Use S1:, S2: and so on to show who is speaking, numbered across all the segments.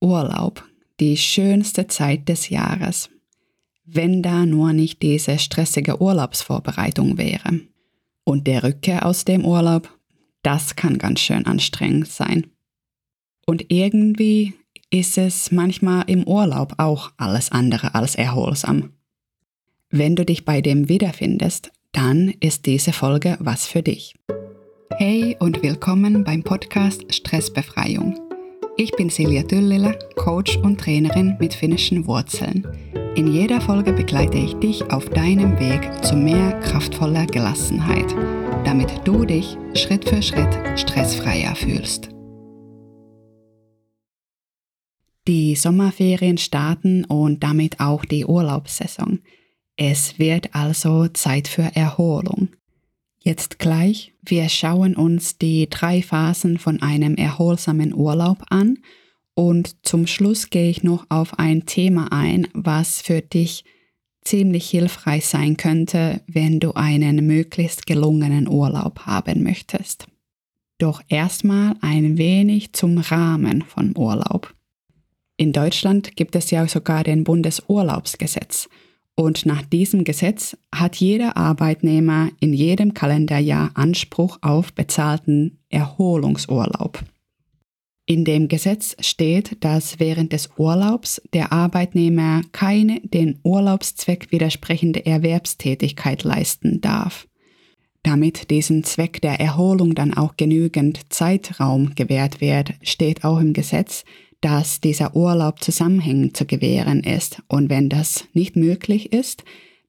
S1: Urlaub die schönste Zeit des Jahres, wenn da nur nicht diese stressige Urlaubsvorbereitung wäre. Und der Rückkehr aus dem Urlaub, das kann ganz schön anstrengend sein. Und irgendwie ist es manchmal im Urlaub auch alles andere als erholsam. Wenn du dich bei dem wiederfindest, dann ist diese Folge was für dich. Hey und willkommen beim Podcast Stressbefreiung. Ich bin Silja Düllila, Coach und Trainerin mit finnischen Wurzeln. In jeder Folge begleite ich dich auf deinem Weg zu mehr kraftvoller Gelassenheit, damit du dich Schritt für Schritt stressfreier fühlst. Die Sommerferien starten und damit auch die Urlaubssaison. Es wird also Zeit für Erholung. Jetzt gleich, wir schauen uns die drei Phasen von einem erholsamen Urlaub an und zum Schluss gehe ich noch auf ein Thema ein, was für dich ziemlich hilfreich sein könnte, wenn du einen möglichst gelungenen Urlaub haben möchtest. Doch erstmal ein wenig zum Rahmen von Urlaub. In Deutschland gibt es ja sogar den Bundesurlaubsgesetz und nach diesem Gesetz hat jeder Arbeitnehmer in jedem Kalenderjahr Anspruch auf bezahlten Erholungsurlaub. In dem Gesetz steht, dass während des Urlaubs der Arbeitnehmer keine den Urlaubszweck widersprechende Erwerbstätigkeit leisten darf. Damit diesem Zweck der Erholung dann auch genügend Zeitraum gewährt wird, steht auch im Gesetz, dass dieser Urlaub zusammenhängend zu gewähren ist. Und wenn das nicht möglich ist,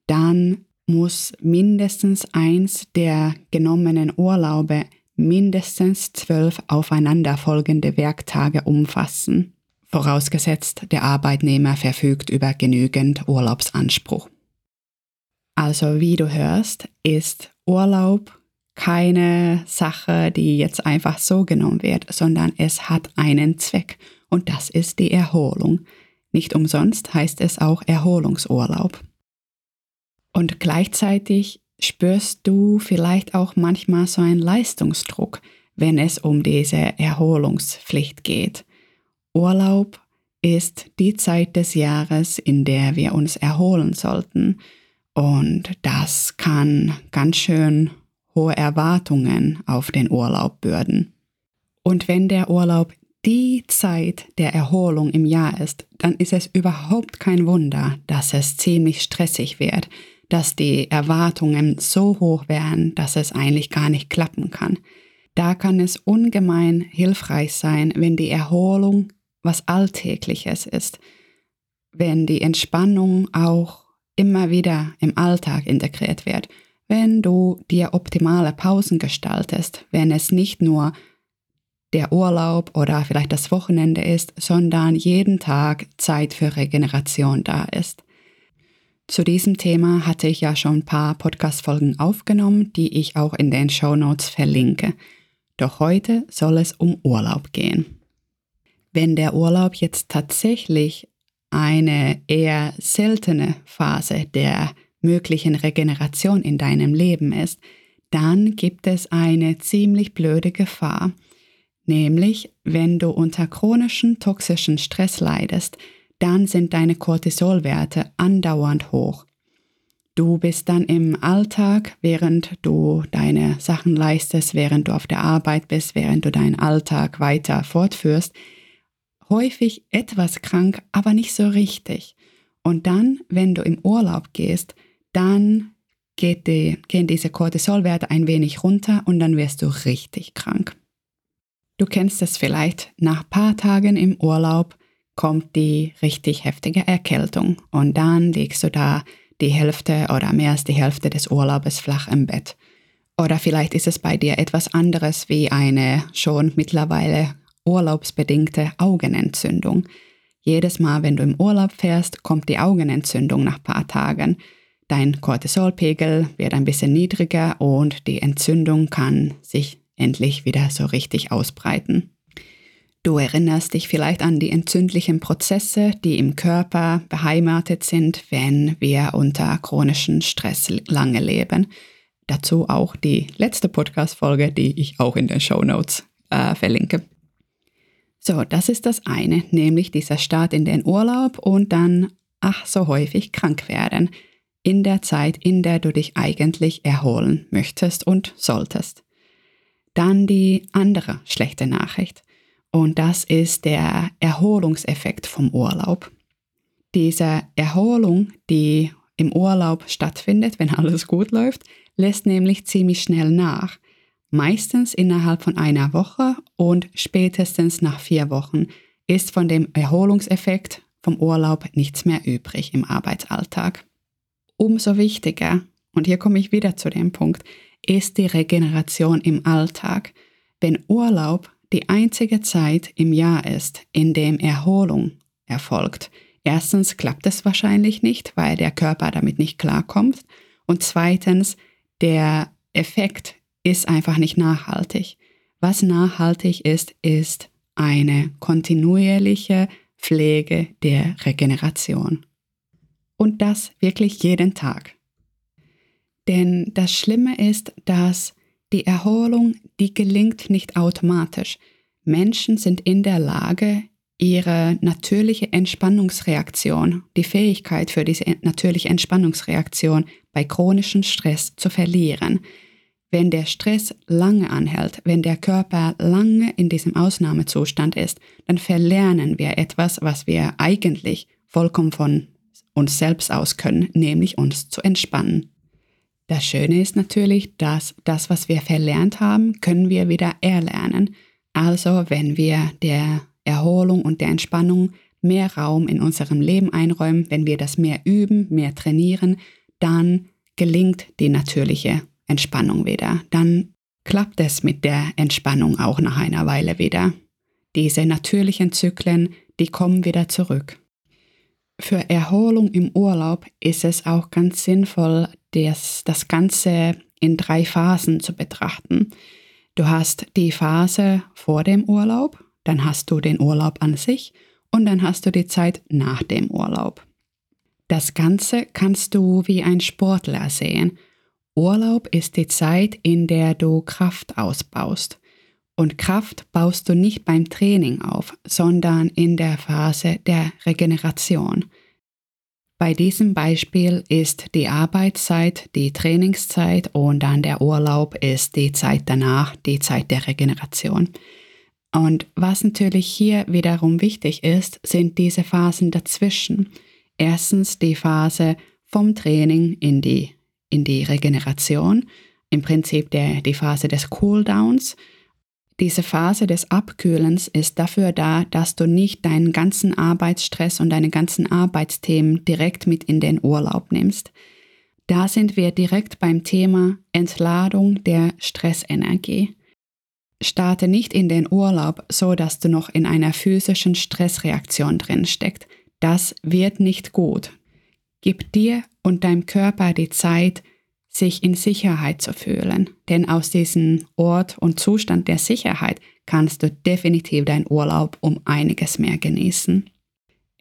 S1: dann muss mindestens eins der genommenen Urlaube mindestens zwölf aufeinanderfolgende Werktage umfassen, vorausgesetzt der Arbeitnehmer verfügt über genügend Urlaubsanspruch. Also wie du hörst, ist Urlaub keine Sache, die jetzt einfach so genommen wird, sondern es hat einen Zweck und das ist die Erholung. Nicht umsonst heißt es auch Erholungsurlaub. Und gleichzeitig spürst du vielleicht auch manchmal so einen Leistungsdruck, wenn es um diese Erholungspflicht geht. Urlaub ist die Zeit des Jahres, in der wir uns erholen sollten. Und das kann ganz schön hohe Erwartungen auf den Urlaub bürden. Und wenn der Urlaub die Zeit der Erholung im Jahr ist, dann ist es überhaupt kein Wunder, dass es ziemlich stressig wird, dass die Erwartungen so hoch werden, dass es eigentlich gar nicht klappen kann. Da kann es ungemein hilfreich sein, wenn die Erholung was Alltägliches ist, wenn die Entspannung auch immer wieder im Alltag integriert wird, wenn du dir optimale Pausen gestaltest, wenn es nicht nur der Urlaub oder vielleicht das Wochenende ist, sondern jeden Tag Zeit für Regeneration da ist. Zu diesem Thema hatte ich ja schon ein paar Podcast-Folgen aufgenommen, die ich auch in den Show Notes verlinke. Doch heute soll es um Urlaub gehen. Wenn der Urlaub jetzt tatsächlich eine eher seltene Phase der möglichen Regeneration in deinem Leben ist, dann gibt es eine ziemlich blöde Gefahr, Nämlich, wenn du unter chronischen toxischen Stress leidest, dann sind deine Cortisolwerte andauernd hoch. Du bist dann im Alltag, während du deine Sachen leistest, während du auf der Arbeit bist, während du deinen Alltag weiter fortführst, häufig etwas krank, aber nicht so richtig. Und dann, wenn du im Urlaub gehst, dann die, gehen diese Cortisolwerte ein wenig runter und dann wirst du richtig krank. Du kennst es vielleicht, nach paar Tagen im Urlaub kommt die richtig heftige Erkältung und dann liegst du da die Hälfte oder mehr als die Hälfte des Urlaubes flach im Bett. Oder vielleicht ist es bei dir etwas anderes wie eine schon mittlerweile urlaubsbedingte Augenentzündung. Jedes Mal, wenn du im Urlaub fährst, kommt die Augenentzündung nach paar Tagen. Dein Cortisolpegel wird ein bisschen niedriger und die Entzündung kann sich endlich wieder so richtig ausbreiten. Du erinnerst dich vielleicht an die entzündlichen Prozesse, die im Körper beheimatet sind, wenn wir unter chronischen Stress lange leben. Dazu auch die letzte Podcast-Folge, die ich auch in den Show Notes äh, verlinke. So, das ist das eine, nämlich dieser Start in den Urlaub und dann, ach so häufig, krank werden in der Zeit, in der du dich eigentlich erholen möchtest und solltest. Dann die andere schlechte Nachricht. Und das ist der Erholungseffekt vom Urlaub. Diese Erholung, die im Urlaub stattfindet, wenn alles gut läuft, lässt nämlich ziemlich schnell nach. Meistens innerhalb von einer Woche und spätestens nach vier Wochen ist von dem Erholungseffekt vom Urlaub nichts mehr übrig im Arbeitsalltag. Umso wichtiger, und hier komme ich wieder zu dem Punkt, ist die Regeneration im Alltag. Wenn Urlaub die einzige Zeit im Jahr ist, in dem Erholung erfolgt, erstens klappt es wahrscheinlich nicht, weil der Körper damit nicht klarkommt. Und zweitens, der Effekt ist einfach nicht nachhaltig. Was nachhaltig ist, ist eine kontinuierliche Pflege der Regeneration. Und das wirklich jeden Tag. Denn das Schlimme ist, dass die Erholung, die gelingt nicht automatisch. Menschen sind in der Lage, ihre natürliche Entspannungsreaktion, die Fähigkeit für diese natürliche Entspannungsreaktion bei chronischem Stress zu verlieren. Wenn der Stress lange anhält, wenn der Körper lange in diesem Ausnahmezustand ist, dann verlernen wir etwas, was wir eigentlich vollkommen von uns selbst aus können, nämlich uns zu entspannen. Das Schöne ist natürlich, dass das, was wir verlernt haben, können wir wieder erlernen. Also wenn wir der Erholung und der Entspannung mehr Raum in unserem Leben einräumen, wenn wir das mehr üben, mehr trainieren, dann gelingt die natürliche Entspannung wieder. Dann klappt es mit der Entspannung auch nach einer Weile wieder. Diese natürlichen Zyklen, die kommen wieder zurück. Für Erholung im Urlaub ist es auch ganz sinnvoll, das, das Ganze in drei Phasen zu betrachten. Du hast die Phase vor dem Urlaub, dann hast du den Urlaub an sich und dann hast du die Zeit nach dem Urlaub. Das Ganze kannst du wie ein Sportler sehen. Urlaub ist die Zeit, in der du Kraft ausbaust. Und Kraft baust du nicht beim Training auf, sondern in der Phase der Regeneration. Bei diesem Beispiel ist die Arbeitszeit die Trainingszeit und dann der Urlaub ist die Zeit danach, die Zeit der Regeneration. Und was natürlich hier wiederum wichtig ist, sind diese Phasen dazwischen. Erstens die Phase vom Training in die, in die Regeneration, im Prinzip der, die Phase des Cooldowns diese Phase des Abkühlens ist dafür da, dass du nicht deinen ganzen Arbeitsstress und deine ganzen Arbeitsthemen direkt mit in den Urlaub nimmst. Da sind wir direkt beim Thema Entladung der Stressenergie. Starte nicht in den Urlaub, so dass du noch in einer physischen Stressreaktion drin steckst. Das wird nicht gut. Gib dir und deinem Körper die Zeit, sich in Sicherheit zu fühlen. Denn aus diesem Ort und Zustand der Sicherheit kannst du definitiv deinen Urlaub um einiges mehr genießen.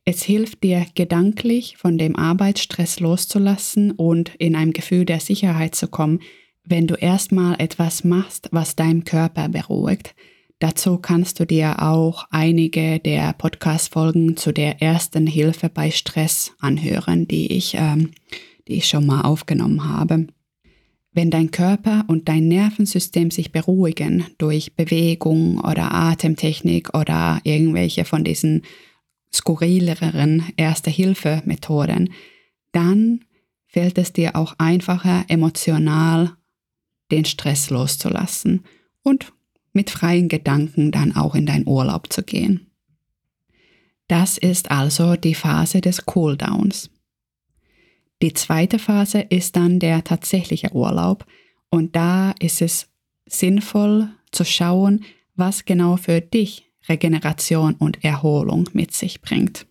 S1: Es hilft dir gedanklich von dem Arbeitsstress loszulassen und in ein Gefühl der Sicherheit zu kommen, wenn du erstmal etwas machst, was deinem Körper beruhigt. Dazu kannst du dir auch einige der Podcast-Folgen zu der ersten Hilfe bei Stress anhören, die ich, ähm, die ich schon mal aufgenommen habe. Wenn dein Körper und dein Nervensystem sich beruhigen durch Bewegung oder Atemtechnik oder irgendwelche von diesen skurrileren Erste-Hilfe-Methoden, dann fällt es dir auch einfacher, emotional den Stress loszulassen und mit freien Gedanken dann auch in deinen Urlaub zu gehen. Das ist also die Phase des Cooldowns. Die zweite Phase ist dann der tatsächliche Urlaub und da ist es sinnvoll zu schauen, was genau für dich Regeneration und Erholung mit sich bringt.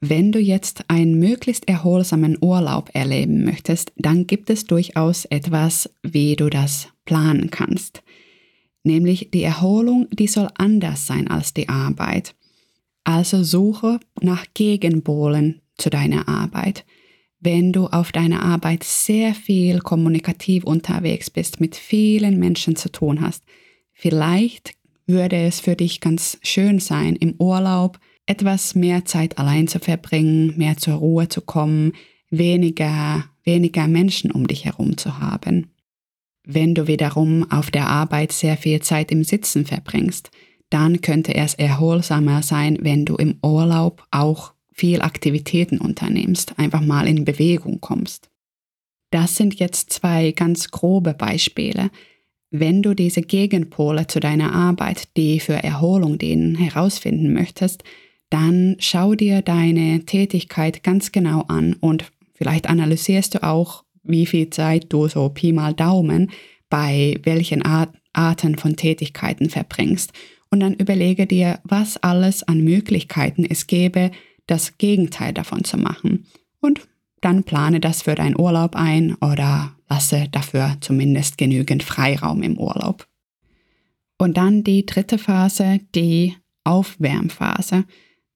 S1: Wenn du jetzt einen möglichst erholsamen Urlaub erleben möchtest, dann gibt es durchaus etwas, wie du das planen kannst. Nämlich die Erholung, die soll anders sein als die Arbeit. Also suche nach Gegenpolen zu deiner Arbeit wenn du auf deiner Arbeit sehr viel kommunikativ unterwegs bist, mit vielen Menschen zu tun hast. Vielleicht würde es für dich ganz schön sein, im Urlaub etwas mehr Zeit allein zu verbringen, mehr zur Ruhe zu kommen, weniger, weniger Menschen um dich herum zu haben. Wenn du wiederum auf der Arbeit sehr viel Zeit im Sitzen verbringst, dann könnte es erholsamer sein, wenn du im Urlaub auch viel Aktivitäten unternimmst, einfach mal in Bewegung kommst. Das sind jetzt zwei ganz grobe Beispiele. Wenn du diese Gegenpole zu deiner Arbeit, die für Erholung dienen, herausfinden möchtest, dann schau dir deine Tätigkeit ganz genau an und vielleicht analysierst du auch, wie viel Zeit du so Pi mal Daumen bei welchen Art, Arten von Tätigkeiten verbringst. Und dann überlege dir, was alles an Möglichkeiten es gäbe, das Gegenteil davon zu machen. Und dann plane das für deinen Urlaub ein oder lasse dafür zumindest genügend Freiraum im Urlaub. Und dann die dritte Phase, die Aufwärmphase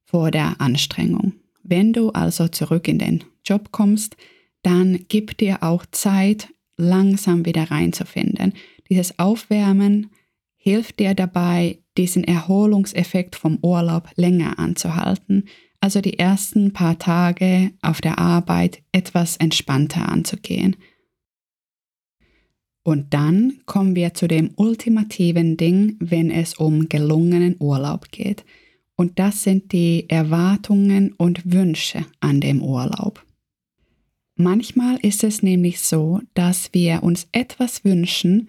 S1: vor der Anstrengung. Wenn du also zurück in den Job kommst, dann gib dir auch Zeit, langsam wieder reinzufinden. Dieses Aufwärmen hilft dir dabei, diesen Erholungseffekt vom Urlaub länger anzuhalten, also die ersten paar Tage auf der Arbeit etwas entspannter anzugehen. Und dann kommen wir zu dem ultimativen Ding, wenn es um gelungenen Urlaub geht. Und das sind die Erwartungen und Wünsche an dem Urlaub. Manchmal ist es nämlich so, dass wir uns etwas wünschen,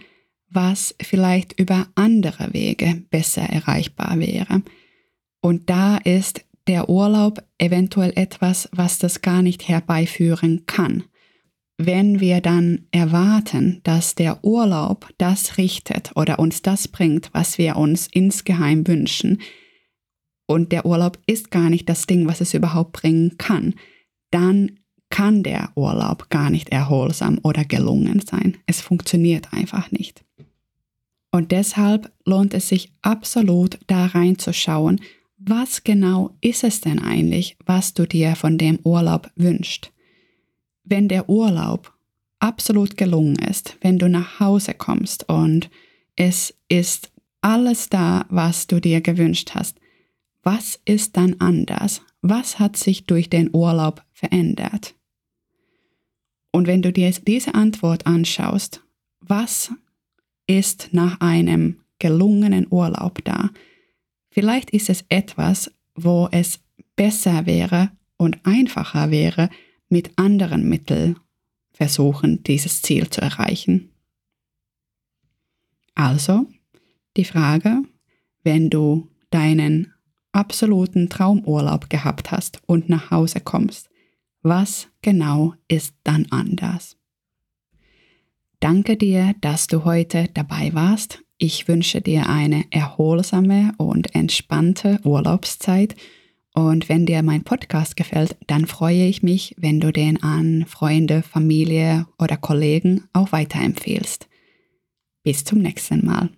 S1: was vielleicht über andere Wege besser erreichbar wäre. Und da ist der Urlaub eventuell etwas, was das gar nicht herbeiführen kann. Wenn wir dann erwarten, dass der Urlaub das richtet oder uns das bringt, was wir uns insgeheim wünschen, und der Urlaub ist gar nicht das Ding, was es überhaupt bringen kann, dann kann der Urlaub gar nicht erholsam oder gelungen sein. Es funktioniert einfach nicht. Und deshalb lohnt es sich absolut da reinzuschauen, was genau ist es denn eigentlich, was du dir von dem Urlaub wünschst? Wenn der Urlaub absolut gelungen ist, wenn du nach Hause kommst und es ist alles da, was du dir gewünscht hast, was ist dann anders? Was hat sich durch den Urlaub verändert? Und wenn du dir diese Antwort anschaust, was ist nach einem gelungenen Urlaub da? Vielleicht ist es etwas, wo es besser wäre und einfacher wäre, mit anderen Mitteln versuchen, dieses Ziel zu erreichen. Also die Frage, wenn du deinen absoluten Traumurlaub gehabt hast und nach Hause kommst, was genau ist dann anders? Danke dir, dass du heute dabei warst. Ich wünsche dir eine erholsame und entspannte Urlaubszeit. Und wenn dir mein Podcast gefällt, dann freue ich mich, wenn du den an Freunde, Familie oder Kollegen auch weiterempfehlst. Bis zum nächsten Mal.